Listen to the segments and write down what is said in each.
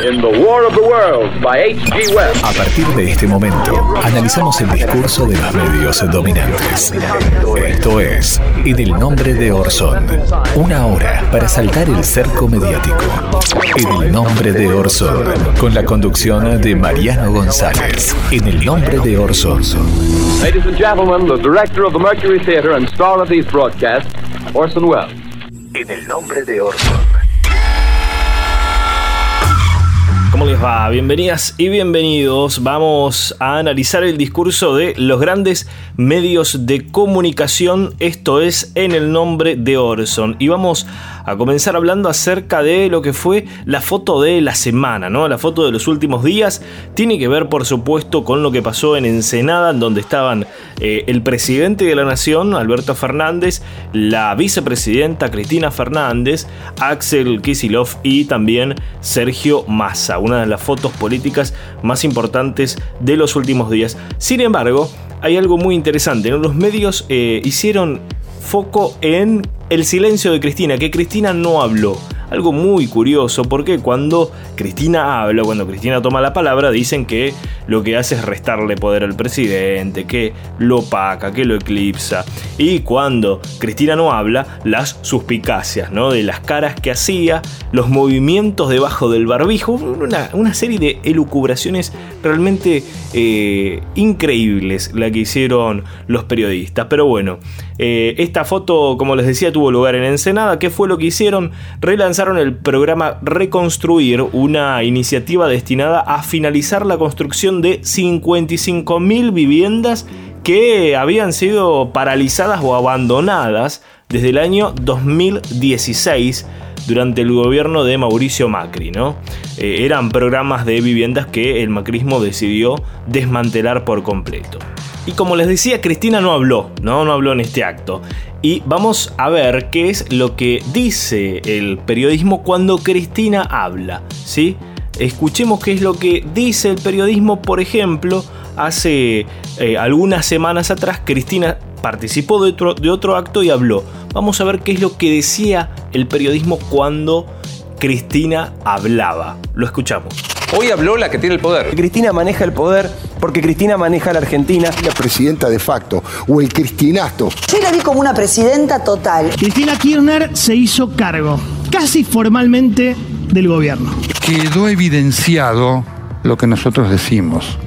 in The War of the Worlds by H.G. Wells. A partir de este momento, analizamos el discurso de los medios dominantes. Esto es En el nombre de Orson. Una hora para saltar el cerco mediático. En el nombre de Orson. Con la conducción de Mariano González. En el nombre de Orson. Ladies and gentlemen, the director of the Mercury Theater and star of these broadcasts, Orson Welles. En el nombre de Orson. ¿Cómo les va? Bienvenidas y bienvenidos. Vamos a analizar el discurso de los grandes medios de comunicación. Esto es en el nombre de Orson. Y vamos a comenzar hablando acerca de lo que fue la foto de la semana, ¿no? La foto de los últimos días. Tiene que ver, por supuesto, con lo que pasó en Ensenada, en donde estaban eh, el presidente de la nación, Alberto Fernández, la vicepresidenta Cristina Fernández, Axel Kisilov y también Sergio Massa una de las fotos políticas más importantes de los últimos días. Sin embargo, hay algo muy interesante. Los medios eh, hicieron foco en el silencio de Cristina, que Cristina no habló algo muy curioso, porque cuando Cristina habla, cuando Cristina toma la palabra, dicen que lo que hace es restarle poder al presidente, que lo opaca, que lo eclipsa. Y cuando Cristina no habla, las suspicacias, ¿no? De las caras que hacía, los movimientos debajo del barbijo, una, serie de elucubraciones realmente eh, increíbles la que hicieron los periodistas. Pero bueno, eh, esta foto, como les decía, tuvo lugar en Ensenada. ¿Qué fue lo que hicieron? Relanzaron el programa Reconstruir, una iniciativa destinada a finalizar la construcción de 55.000 viviendas que habían sido paralizadas o abandonadas desde el año 2016 durante el gobierno de Mauricio Macri, ¿no? Eh, eran programas de viviendas que el macrismo decidió desmantelar por completo. Y como les decía, Cristina no habló, ¿no? No habló en este acto. Y vamos a ver qué es lo que dice el periodismo cuando Cristina habla, ¿sí? Escuchemos qué es lo que dice el periodismo, por ejemplo, hace eh, algunas semanas atrás Cristina participó de otro, de otro acto y habló. Vamos a ver qué es lo que decía el periodismo cuando Cristina hablaba. Lo escuchamos. Hoy habló la que tiene el poder. Cristina maneja el poder porque Cristina maneja la Argentina. La presidenta de facto o el cristinato. Yo la vi como una presidenta total. Cristina Kirchner se hizo cargo, casi formalmente, del gobierno. Quedó evidenciado lo que nosotros decimos.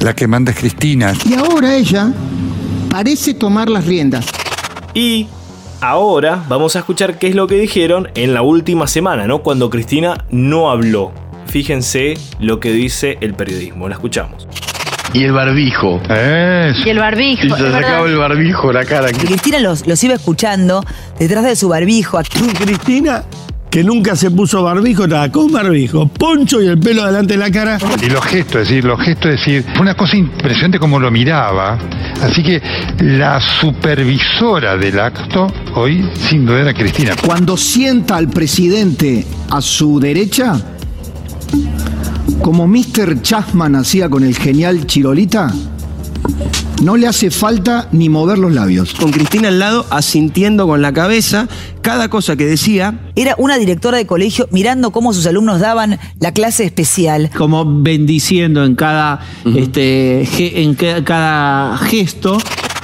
La que manda es Cristina. Y ahora ella parece tomar las riendas. Y ahora vamos a escuchar qué es lo que dijeron en la última semana, ¿no? Cuando Cristina no habló. Fíjense lo que dice el periodismo. La escuchamos. Y el barbijo. Y el barbijo. Y se sacaba el barbijo, la cara. Cristina los, los iba escuchando detrás de su barbijo. Cristina que nunca se puso barbijo, estaba con barbijo, poncho y el pelo delante de la cara. Y los gestos, es decir, los gestos, es decir, fue una cosa impresionante como lo miraba. Así que la supervisora del acto hoy, sin duda, era Cristina. Cuando sienta al presidente a su derecha, como Mr. Chasman hacía con el genial Chirolita, no le hace falta ni mover los labios. Con Cristina al lado, asintiendo con la cabeza, cada cosa que decía. Era una directora de colegio mirando cómo sus alumnos daban la clase especial. Como bendiciendo en cada, este, en cada gesto.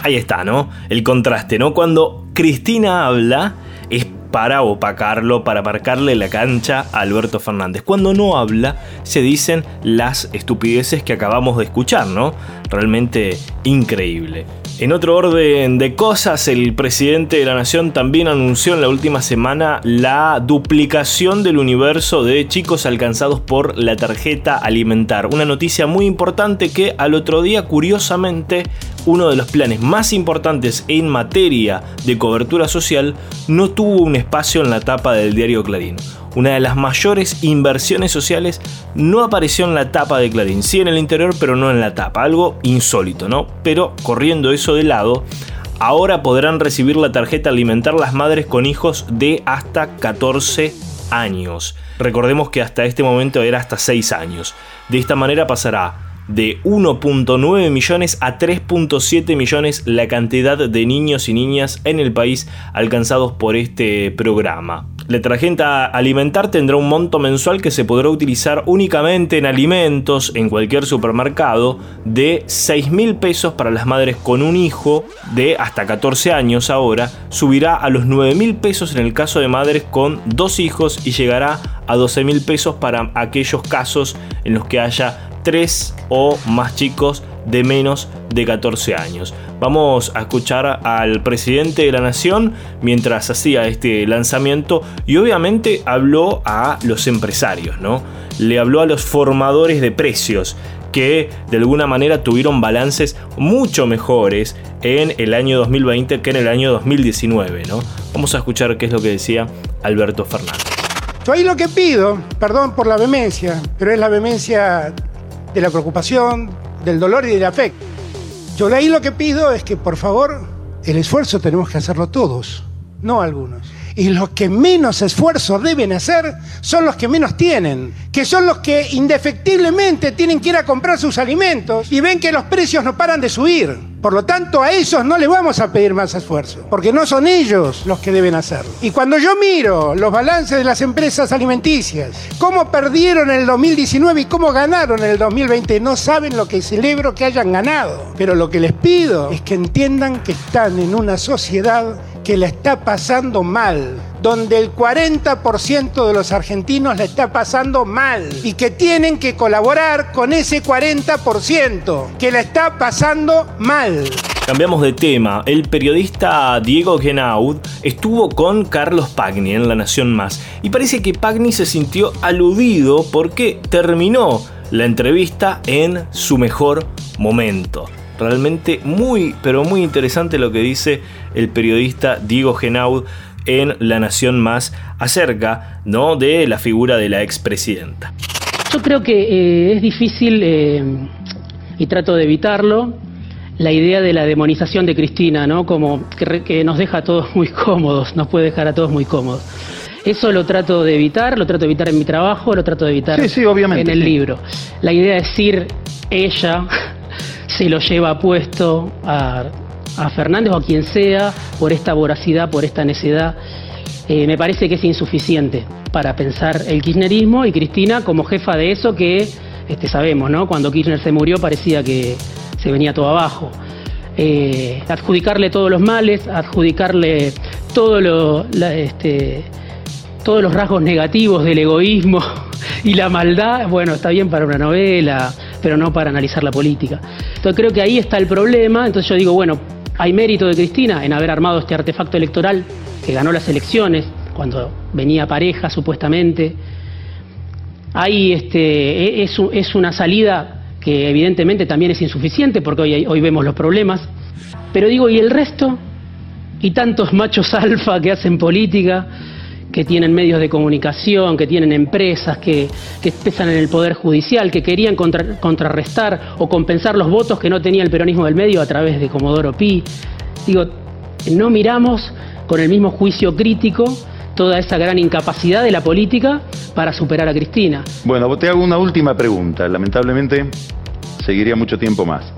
Ahí está, ¿no? El contraste, ¿no? Cuando Cristina habla, es para opacarlo, para marcarle la cancha a Alberto Fernández. Cuando no habla, se dicen las estupideces que acabamos de escuchar, ¿no? Realmente increíble. En otro orden de cosas, el presidente de la Nación también anunció en la última semana la duplicación del universo de chicos alcanzados por la tarjeta alimentar. Una noticia muy importante que al otro día, curiosamente, uno de los planes más importantes en materia de cobertura social no tuvo un espacio en la tapa del diario Clarín una de las mayores inversiones sociales, no apareció en la tapa de Clarín. Sí en el interior, pero no en la tapa. Algo insólito, ¿no? Pero corriendo eso de lado, ahora podrán recibir la tarjeta alimentar las madres con hijos de hasta 14 años. Recordemos que hasta este momento era hasta 6 años. De esta manera pasará de 1.9 millones a 3.7 millones la cantidad de niños y niñas en el país alcanzados por este programa. La tarjeta alimentar tendrá un monto mensual que se podrá utilizar únicamente en alimentos en cualquier supermercado de 6 mil pesos para las madres con un hijo de hasta 14 años ahora, subirá a los 9 mil pesos en el caso de madres con dos hijos y llegará a 12 mil pesos para aquellos casos en los que haya tres o más chicos de menos de 14 años. Vamos a escuchar al presidente de la nación mientras hacía este lanzamiento y obviamente habló a los empresarios, ¿no? Le habló a los formadores de precios que de alguna manera tuvieron balances mucho mejores en el año 2020 que en el año 2019, ¿no? Vamos a escuchar qué es lo que decía Alberto Fernández. Yo ahí lo que pido, perdón por la vehemencia, pero es la vehemencia de la preocupación, del dolor y del afecto. Yo ahí lo que pido es que por favor el esfuerzo tenemos que hacerlo todos, no algunos. Y los que menos esfuerzo deben hacer son los que menos tienen, que son los que indefectiblemente tienen que ir a comprar sus alimentos y ven que los precios no paran de subir. Por lo tanto, a esos no les vamos a pedir más esfuerzo, porque no son ellos los que deben hacerlo. Y cuando yo miro los balances de las empresas alimenticias, cómo perdieron en el 2019 y cómo ganaron en el 2020, no saben lo que celebro que hayan ganado. Pero lo que les pido es que entiendan que están en una sociedad que la está pasando mal, donde el 40% de los argentinos la está pasando mal y que tienen que colaborar con ese 40% que la está pasando mal. Cambiamos de tema. El periodista Diego Genaud estuvo con Carlos Pagni en La Nación Más y parece que Pagni se sintió aludido porque terminó la entrevista en su mejor momento. Realmente muy, pero muy interesante lo que dice el periodista Diego Genaud en La Nación Más acerca ¿no? de la figura de la expresidenta. Yo creo que eh, es difícil, eh, y trato de evitarlo, la idea de la demonización de Cristina, ¿no? Como que, nos deja a todos muy cómodos, nos puede dejar a todos muy cómodos. Eso lo trato de evitar, lo trato de evitar en mi trabajo, lo trato de evitar en el libro. La idea de decir ella se lo lleva puesto a a Fernández o a quien sea por esta voracidad, por esta necedad. Eh, me parece que es insuficiente para pensar el kirchnerismo y Cristina como jefa de eso que este, sabemos, ¿no? Cuando Kirchner se murió parecía que se venía todo abajo. Eh, adjudicarle todos los males, adjudicarle todo lo, este, todos los rasgos negativos del egoísmo y la maldad, bueno, está bien para una novela, pero no para analizar la política. Entonces creo que ahí está el problema, entonces yo digo, bueno, hay mérito de Cristina en haber armado este artefacto electoral que ganó las elecciones cuando venía pareja supuestamente. Hay este, e, es, una salida que evidentemente también es insuficiente porque hoy, hoy vemos los problemas. Pero digo, ¿y el resto? ¿Y tantos machos alfa que hacen política? Que tienen medios de comunicación, que tienen empresas, que, que pesan en el Poder Judicial, que querían contrarrestar o compensar los votos que no tenía el peronismo del medio a través de Comodoro Pi. Digo, no miramos con el mismo juicio crítico toda esa gran incapacidad de la política para superar a Cristina. Bueno, te hago una última pregunta. Lamentablemente, seguiría mucho tiempo más.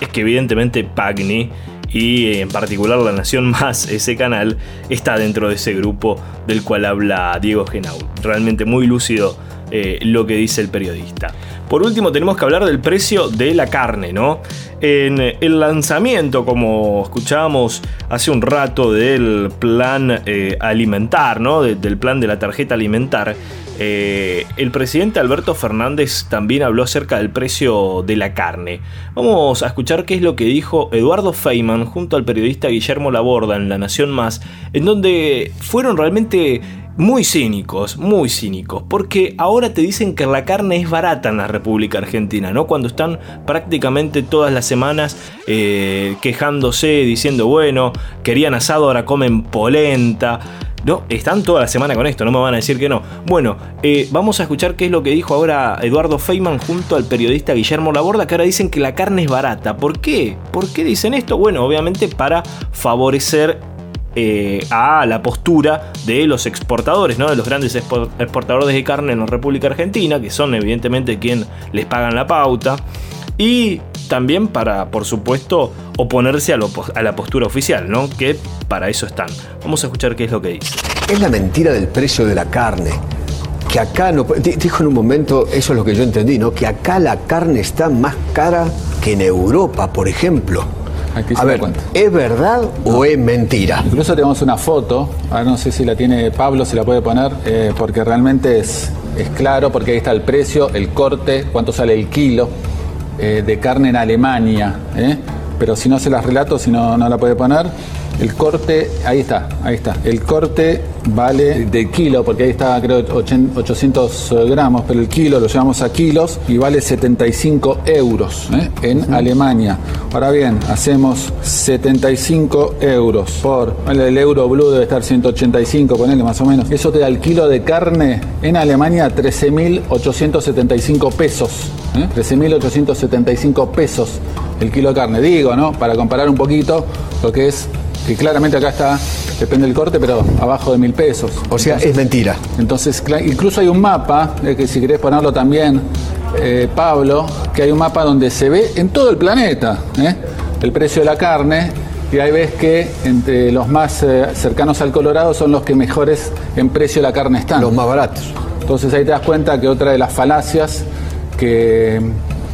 Es que evidentemente Pagni y en particular La Nación Más, ese canal, está dentro de ese grupo del cual habla Diego Genau. Realmente muy lúcido eh, lo que dice el periodista. Por último, tenemos que hablar del precio de la carne, ¿no? En el lanzamiento, como escuchábamos hace un rato, del plan eh, alimentar, ¿no? del plan de la tarjeta alimentar, eh, el presidente Alberto Fernández también habló acerca del precio de la carne. Vamos a escuchar qué es lo que dijo Eduardo Feynman junto al periodista Guillermo Laborda en La Nación Más, en donde fueron realmente muy cínicos, muy cínicos, porque ahora te dicen que la carne es barata en la República Argentina, ¿no? Cuando están prácticamente todas las semanas eh, quejándose, diciendo, bueno, querían asado, ahora comen polenta. No, están toda la semana con esto, no me van a decir que no. Bueno, eh, vamos a escuchar qué es lo que dijo ahora Eduardo Feynman junto al periodista Guillermo Laborda, que ahora dicen que la carne es barata. ¿Por qué? ¿Por qué dicen esto? Bueno, obviamente para favorecer eh, a la postura de los exportadores, ¿no? de los grandes exportadores de carne en la República Argentina, que son evidentemente quien les pagan la pauta. Y también para, por supuesto, oponerse a, a la postura oficial, ¿no? que para eso están. Vamos a escuchar qué es lo que dice. Es la mentira del precio de la carne que acá no dijo en un momento, eso es lo que yo entendí, ¿no? Que acá la carne está más cara que en Europa, por ejemplo. a ver, ¿es verdad o es mentira? Incluso tenemos una foto, ahora no sé si la tiene Pablo, si la puede poner, eh, porque realmente es, es claro, porque ahí está el precio, el corte, cuánto sale el kilo eh, de carne en Alemania. ¿eh? Pero si no se las relato, si no, no la puede poner. El corte, ahí está, ahí está. El corte vale de kilo, porque ahí está creo 800 gramos, pero el kilo lo llevamos a kilos y vale 75 euros ¿eh? en Alemania. Ahora bien, hacemos 75 euros por, el euro blue debe estar 185, ponele más o menos. Eso te da el kilo de carne en Alemania 13.875 pesos. ¿eh? 13.875 pesos el kilo de carne. Digo, ¿no? Para comparar un poquito lo que es que claramente acá está, depende del corte, pero abajo de mil pesos. O sea, es mentira. Entonces, incluso hay un mapa, eh, que si querés ponerlo también, eh, Pablo, que hay un mapa donde se ve en todo el planeta eh, el precio de la carne y ahí ves que entre los más cercanos al Colorado son los que mejores en precio de la carne están. Los más baratos. Entonces ahí te das cuenta que otra de las falacias que,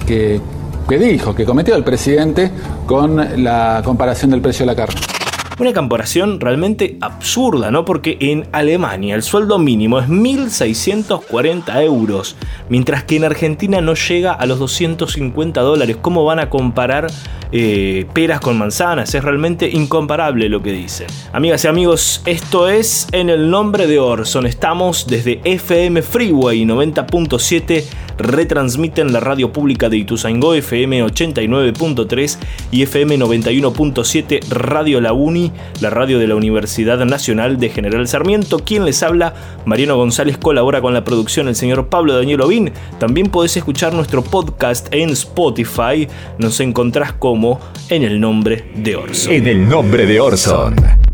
que, que dijo, que cometió el presidente con la comparación del precio de la carne. Una comparación realmente absurda, ¿no? Porque en Alemania el sueldo mínimo es 1.640 euros, mientras que en Argentina no llega a los 250 dólares. ¿Cómo van a comparar eh, peras con manzanas? Es realmente incomparable lo que dicen. Amigas y amigos, esto es En el Nombre de Orson. Estamos desde FM Freeway 90.7 retransmiten la radio pública de Ituzaingó FM 89.3 y FM 91.7 Radio La Uni, la radio de la Universidad Nacional de General Sarmiento. Quien les habla, Mariano González, colabora con la producción el señor Pablo Daniel Ovín. También podés escuchar nuestro podcast en Spotify. Nos encontrás como en el nombre de Orson. En el nombre de Orson.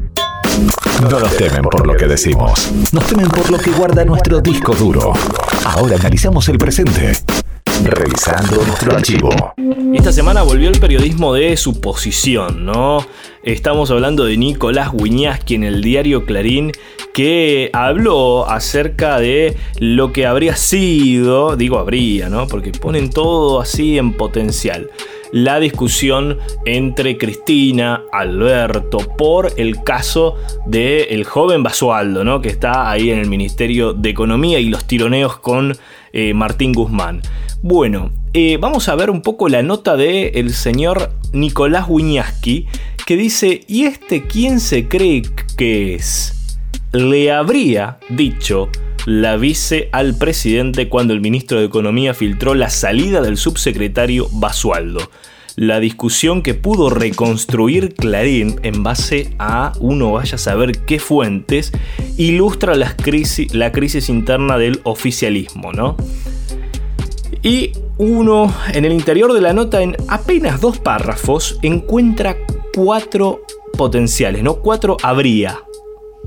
No nos temen por lo que decimos, nos temen por lo que guarda nuestro disco duro. Ahora analizamos el presente, revisando nuestro archivo. Esta semana volvió el periodismo de suposición, ¿no? Estamos hablando de Nicolás Wiñaski en el diario Clarín, que habló acerca de lo que habría sido, digo habría, ¿no? Porque ponen todo así en potencial la discusión entre Cristina, Alberto, por el caso del el joven Basualdo, ¿no? que está ahí en el Ministerio de Economía y los tironeos con eh, Martín Guzmán. Bueno, eh, vamos a ver un poco la nota del el señor Nicolás Wiñaski, que dice, ¿y este quién se cree que es? Le habría dicho la vice al presidente cuando el ministro de Economía filtró la salida del subsecretario Basualdo. La discusión que pudo reconstruir Clarín en base a uno vaya a saber qué fuentes ilustra la crisis, la crisis interna del oficialismo, ¿no? Y uno en el interior de la nota, en apenas dos párrafos, encuentra cuatro potenciales, ¿no? Cuatro habría.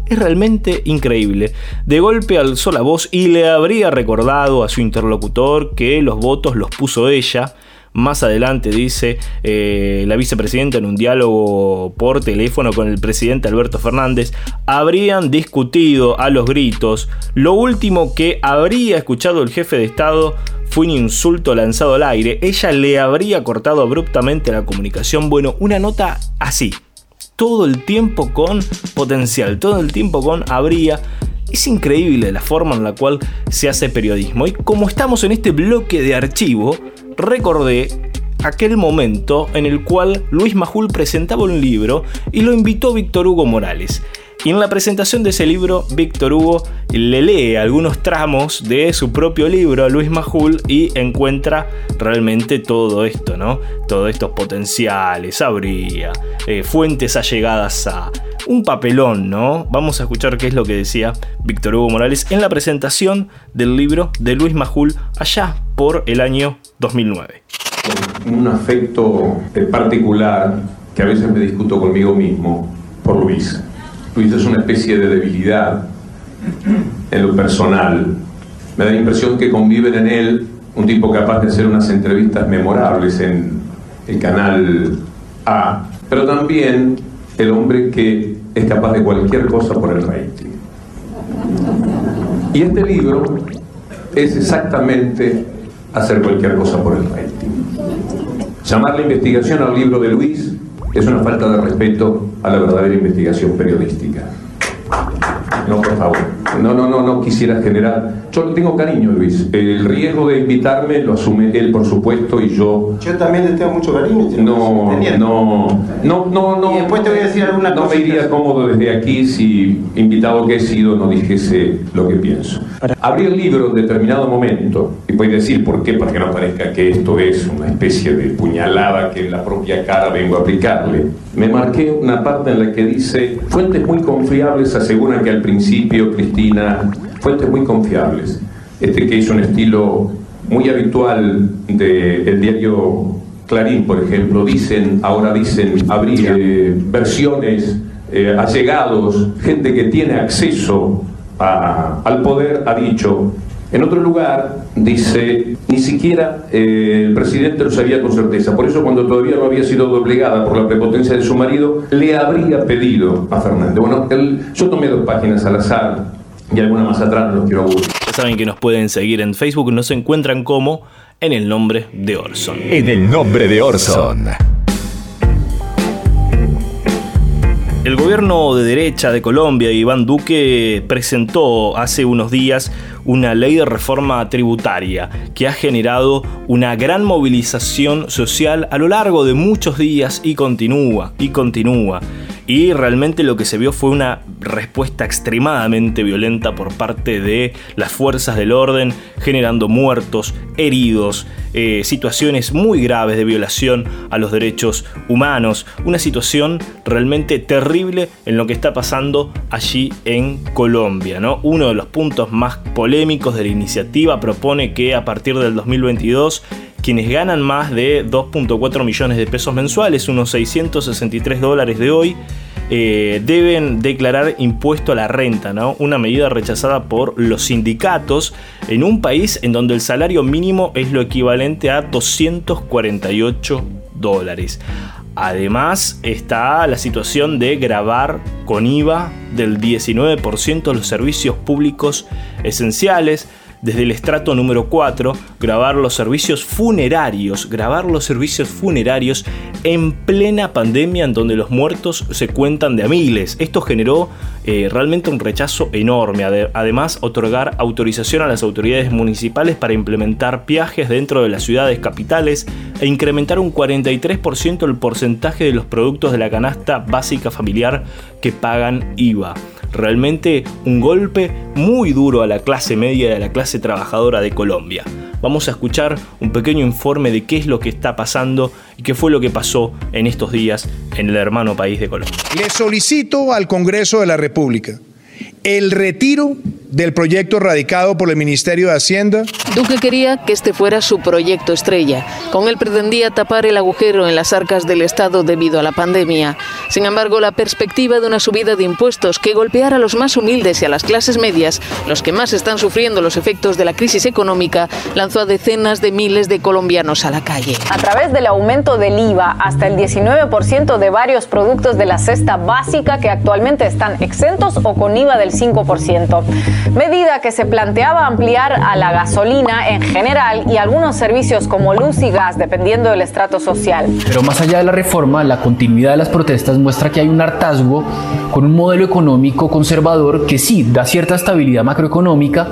Es realmente increíble. De golpe alzó la voz y le habría recordado a su interlocutor que los votos los puso ella. Más adelante dice eh, la vicepresidenta en un diálogo por teléfono con el presidente Alberto Fernández, habrían discutido a los gritos. Lo último que habría escuchado el jefe de Estado fue un insulto lanzado al aire. Ella le habría cortado abruptamente la comunicación. Bueno, una nota así todo el tiempo con potencial, todo el tiempo con habría. Es increíble la forma en la cual se hace periodismo. Y como estamos en este bloque de archivo, recordé aquel momento en el cual Luis Majul presentaba un libro y lo invitó Víctor Hugo Morales. Y en la presentación de ese libro, Víctor Hugo le lee algunos tramos de su propio libro a Luis Majul y encuentra realmente todo esto, ¿no? Todos estos potenciales, habría, eh, fuentes allegadas a un papelón, ¿no? Vamos a escuchar qué es lo que decía Víctor Hugo Morales en la presentación del libro de Luis Majul allá por el año 2009. Un afecto particular que a veces me discuto conmigo mismo por Luis Es una especie de debilidad en lo personal. Me da la impresión que conviven en él un tipo capaz de hacer unas entrevistas memorables en el canal A, pero también el hombre que es capaz de cualquier cosa por el rating. Y este libro es exactamente hacer cualquier cosa por el rating. Llamar la investigación al libro de Luis es una falta de respeto a la verdadera investigación periodística. No, por favor. No, no, no, no quisiera generar. Yo le tengo cariño, Luis. El riesgo de invitarme lo asume él, por supuesto, y yo. Yo también le tengo mucho cariño. No, no, no, no, no. Y después te voy a decir alguna No me iría cómodo desde aquí si, invitado que he sido, no dijese lo que pienso. Abrí el libro en determinado momento, y voy decir por qué, para que no parezca que esto es una especie de puñalada que en la propia cara vengo a aplicarle. Me marqué una parte en la que dice: Fuentes muy confiables aseguran que al principio, Cristina, fuentes muy confiables. Este que es un estilo muy habitual del diario Clarín, por ejemplo, dicen, ahora dicen, habría eh, versiones, eh, allegados, gente que tiene acceso a- al poder, ha dicho. En otro lugar dice, ni siquiera eh, el presidente lo sabía con certeza. Por eso cuando todavía no había sido doblegada por la prepotencia de su marido, le habría pedido a Fernández. Bueno, él- yo tomé dos páginas al azar y alguna más atrás, no los quiero aburrir. Ya saben que nos pueden seguir en Facebook, nos encuentran como en el nombre de Orson. En el nombre de Orson. El gobierno de derecha de Colombia, Iván Duque, presentó hace unos días una ley de reforma tributaria que ha generado una gran movilización social a lo largo de muchos días y continúa, y continúa. Y realmente lo que se vio fue una respuesta extremadamente violenta por parte de las fuerzas del orden, generando muertos, heridos, eh, situaciones muy graves de violación a los derechos humanos. Una situación realmente terrible en lo que está pasando allí en Colombia. ¿no? Uno de los puntos más polémicos de la iniciativa propone que a partir del 2022 quienes ganan más de 2.4 millones de pesos mensuales, unos 663 dólares de hoy, eh, deben declarar impuesto a la renta, ¿no? Una medida rechazada por los sindicatos en un país en donde el salario mínimo es lo equivalente a 248 dólares. Además está la situación de grabar con IVA del 19% los servicios públicos esenciales. Desde el estrato número 4, grabar los servicios funerarios, grabar los servicios funerarios en plena pandemia en donde los muertos se cuentan de a miles. Esto generó eh, realmente un rechazo enorme. Ade- Además, otorgar autorización a las autoridades municipales para implementar viajes dentro de las ciudades capitales e incrementar un 43% el porcentaje de los productos de la canasta básica familiar que pagan IVA. Realmente un golpe muy duro a la clase media y a la clase trabajadora de Colombia. Vamos a escuchar un pequeño informe de qué es lo que está pasando y qué fue lo que pasó en estos días en el hermano país de Colombia. Le solicito al Congreso de la República el retiro del proyecto radicado por el Ministerio de Hacienda Duque quería que este fuera su proyecto estrella. Con él pretendía tapar el agujero en las arcas del Estado debido a la pandemia. Sin embargo, la perspectiva de una subida de impuestos que golpeara a los más humildes y a las clases medias, los que más están sufriendo los efectos de la crisis económica, lanzó a decenas de miles de colombianos a la calle. A través del aumento del IVA hasta el 19% de varios productos de la cesta básica que actualmente están exentos o con IVA del 5%. Medida que se planteaba ampliar a la gasolina en general y algunos servicios como luz y gas dependiendo del estrato social. Pero más allá de la reforma, la continuidad de las protestas muestra que hay un hartazgo con un modelo económico conservador que sí da cierta estabilidad macroeconómica,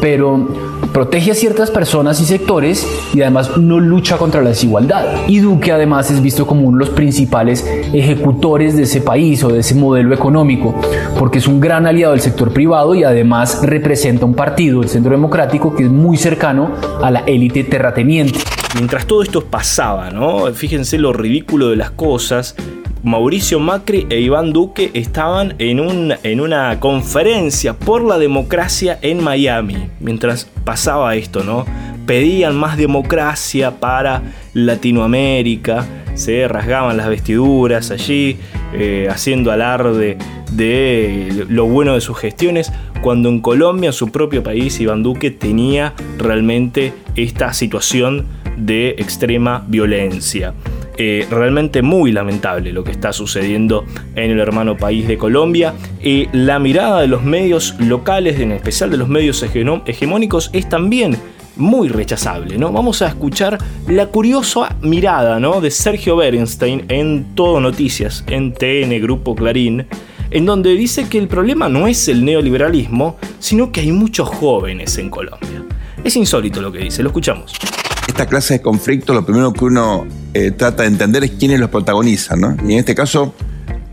pero protege a ciertas personas y sectores y además no lucha contra la desigualdad. Y Duque además es visto como uno de los principales ejecutores de ese país o de ese modelo económico, porque es un gran aliado del sector privado y además representa un partido, el Centro Democrático, que es muy cercano a la élite terrateniente. Mientras todo esto pasaba, ¿no? Fíjense lo ridículo de las cosas. Mauricio Macri e Iván Duque estaban en, un- en una conferencia por la democracia en Miami. Mientras pasaba esto, ¿no? Pedían más democracia para Latinoamérica. Se rasgaban las vestiduras allí. eh, haciendo alarde de lo bueno de sus gestiones, cuando en Colombia, su propio país, Iván Duque tenía realmente esta situación de extrema violencia. Eh, realmente muy lamentable lo que está sucediendo en el hermano país de Colombia. y la mirada de los medios locales, en especial de los medios hegemónicos, es también muy rechazable, ¿no? Vamos a escuchar la curiosa mirada, ¿no? de Sergio Berenstein en Todo Noticias, en TN Grupo Clarín, en donde dice que el problema no es el neoliberalismo, sino que hay muchos jóvenes en Colombia. Es insólito lo que dice, lo escuchamos esta clase de conflicto lo primero que uno eh, trata de entender es quiénes los protagonizan, ¿no? Y en este caso,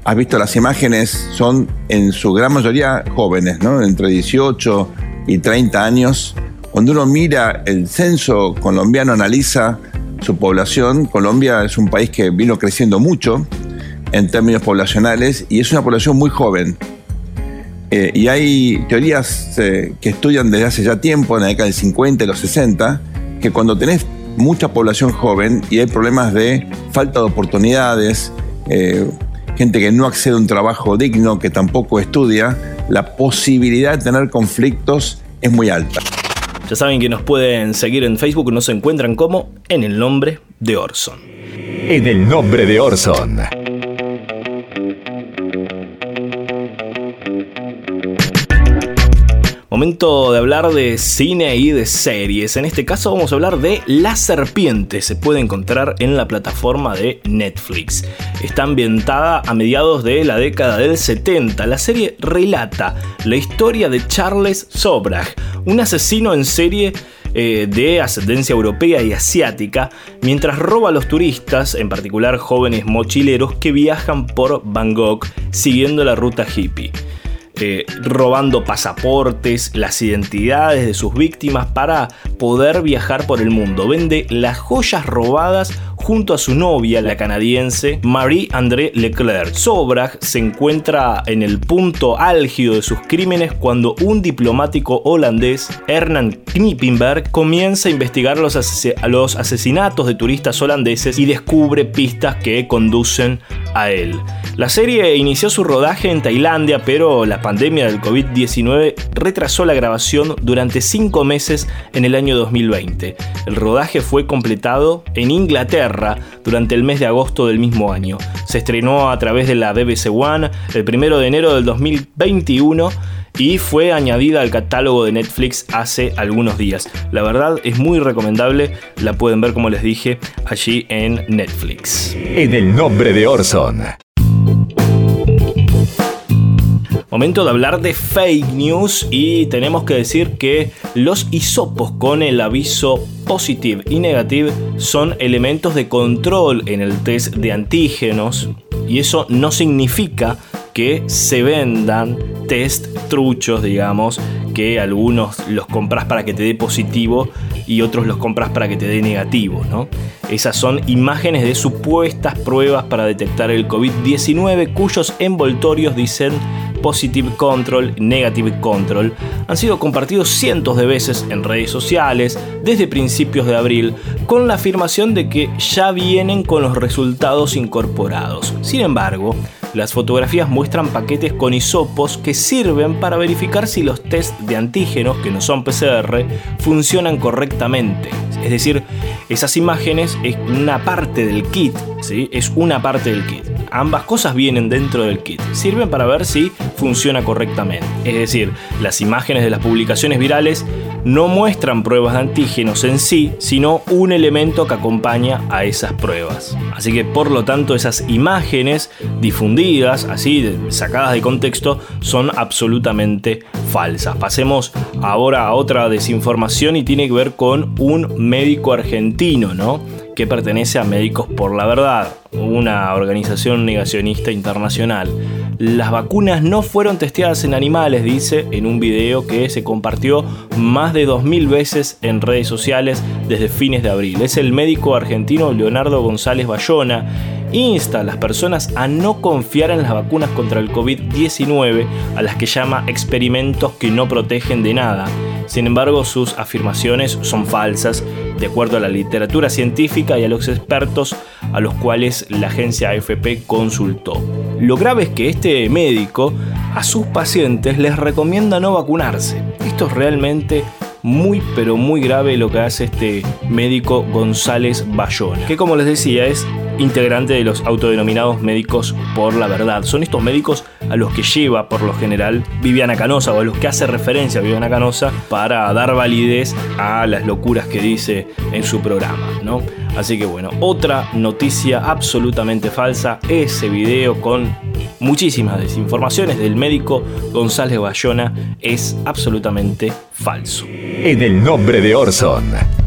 has visto las imágenes, son en su gran mayoría jóvenes, ¿no? Entre 18 y 30 años. Cuando uno mira el censo colombiano, analiza su población, Colombia es un país que vino creciendo mucho en términos poblacionales y es una población muy joven. Eh, y hay teorías eh, que estudian desde hace ya tiempo, en la década del 50 y los 60, que cuando tenés mucha población joven y hay problemas de falta de oportunidades, eh, gente que no accede a un trabajo digno, que tampoco estudia, la posibilidad de tener conflictos es muy alta. Ya saben que nos pueden seguir en Facebook, nos encuentran como en el nombre de Orson. En el nombre de Orson. Momento de hablar de cine y de series. En este caso vamos a hablar de La Serpiente. Se puede encontrar en la plataforma de Netflix. Está ambientada a mediados de la década del 70. La serie relata la historia de Charles Sobrag, un asesino en serie eh, de ascendencia europea y asiática, mientras roba a los turistas, en particular jóvenes mochileros que viajan por Bangkok siguiendo la ruta hippie. Eh, robando pasaportes, las identidades de sus víctimas para poder viajar por el mundo. Vende las joyas robadas junto a su novia, la canadiense Marie-André Leclerc. Sobrag se encuentra en el punto álgido de sus crímenes cuando un diplomático holandés, Hernán Knippenberg, comienza a investigar los, los asesinatos de turistas holandeses y descubre pistas que conducen a él. La serie inició su rodaje en Tailandia, pero la pandemia del COVID-19 retrasó la grabación durante cinco meses en el año 2020. El rodaje fue completado en Inglaterra durante el mes de agosto del mismo año. Se estrenó a través de la BBC One el primero de enero del 2021 y fue añadida al catálogo de Netflix hace algunos días. La verdad es muy recomendable, la pueden ver como les dije allí en Netflix. En el nombre de Orson. Momento de hablar de fake news y tenemos que decir que los hisopos con el aviso positive y negative son elementos de control en el test de antígenos y eso no significa que se vendan test truchos, digamos, que algunos los compras para que te dé positivo y otros los compras para que te dé negativo, ¿no? Esas son imágenes de supuestas pruebas para detectar el COVID-19 cuyos envoltorios dicen Positive Control, Negative Control, han sido compartidos cientos de veces en redes sociales desde principios de abril con la afirmación de que ya vienen con los resultados incorporados. Sin embargo, las fotografías muestran paquetes con hisopos que sirven para verificar si los test de antígenos, que no son PCR, funcionan correctamente. Es decir, esas imágenes es una parte del kit, ¿sí? Es una parte del kit. Ambas cosas vienen dentro del kit. Sirven para ver si funciona correctamente. Es decir, las imágenes de las publicaciones virales no muestran pruebas de antígenos en sí, sino un elemento que acompaña a esas pruebas. Así que por lo tanto esas imágenes difundidas, así sacadas de contexto, son absolutamente falsas. Pasemos ahora a otra desinformación y tiene que ver con un médico argentino, ¿no? Que pertenece a Médicos por la Verdad, una organización negacionista internacional. Las vacunas no fueron testeadas en animales, dice en un video que se compartió más de 2.000 veces en redes sociales desde fines de abril. Es el médico argentino Leonardo González Bayona insta a las personas a no confiar en las vacunas contra el COVID-19, a las que llama experimentos que no protegen de nada. Sin embargo, sus afirmaciones son falsas de acuerdo a la literatura científica y a los expertos a los cuales la agencia AFP consultó. Lo grave es que este médico a sus pacientes les recomienda no vacunarse. Esto es realmente muy pero muy grave lo que hace este médico González Bayona, que como les decía es integrante de los autodenominados médicos por la verdad. Son estos médicos a los que lleva por lo general Viviana Canosa o a los que hace referencia Viviana Canosa para dar validez a las locuras que dice en su programa, ¿no? Así que bueno, otra noticia absolutamente falsa, ese video con muchísimas desinformaciones del médico González Bayona es absolutamente falso. En el nombre de Orson.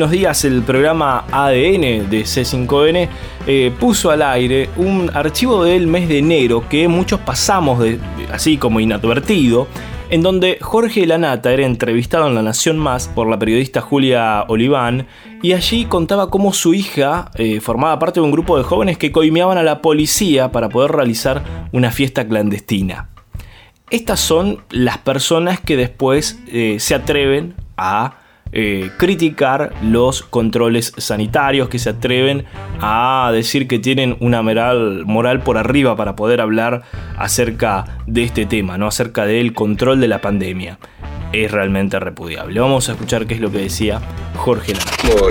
Unos días el programa ADN de C5N eh, puso al aire un archivo del mes de enero que muchos pasamos así como inadvertido, en donde Jorge Lanata era entrevistado en La Nación Más por la periodista Julia Oliván y allí contaba cómo su hija eh, formaba parte de un grupo de jóvenes que coimeaban a la policía para poder realizar una fiesta clandestina. Estas son las personas que después eh, se atreven a eh, criticar los controles sanitarios, que se atreven a decir que tienen una moral, por arriba para poder hablar acerca de este tema, ¿no? acerca del control de la pandemia. Es realmente repudiable. Vamos a escuchar qué es lo que decía Jorge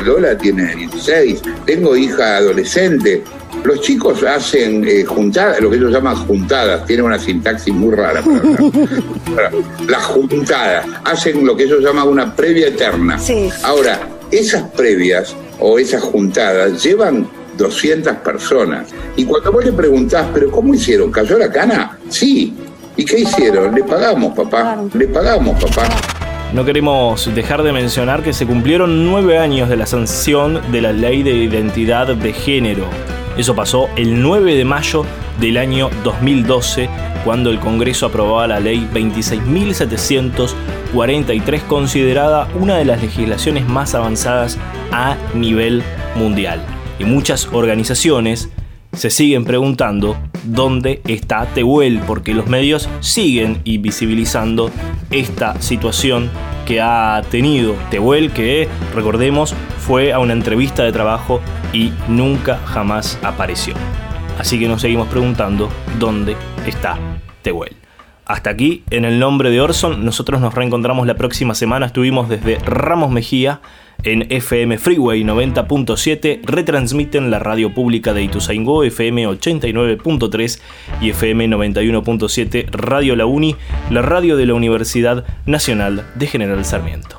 Lola tiene 16, tengo hija adolescente. Los chicos hacen eh, juntadas, lo que ellos llaman juntadas, tienen una sintaxis muy rara. para. Las juntadas hacen lo que ellos llaman una previa eterna. Ahora, esas previas o esas juntadas llevan 200 personas. Y cuando vos le preguntás, ¿pero cómo hicieron? ¿Cayó la cana? Sí. ¿Y qué hicieron? Le pagamos, papá. Le pagamos, papá. No queremos dejar de mencionar que se cumplieron nueve años de la sanción de la ley de identidad de género. Eso pasó el 9 de mayo del año 2012, cuando el Congreso aprobaba la ley 26.743, considerada una de las legislaciones más avanzadas a nivel mundial. Y muchas organizaciones se siguen preguntando dónde está Tehuel, porque los medios siguen invisibilizando esta situación que ha tenido Tehuel, que recordemos fue a una entrevista de trabajo y nunca jamás apareció. Así que nos seguimos preguntando dónde está Tehuel. Hasta aquí, en el nombre de Orson, nosotros nos reencontramos la próxima semana. Estuvimos desde Ramos Mejía en FM Freeway 90.7, retransmiten la radio pública de Ituzaingó, FM 89.3 y FM 91.7, Radio La Uni, la radio de la Universidad Nacional de General Sarmiento.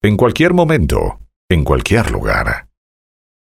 En cualquier momento, en cualquier lugar.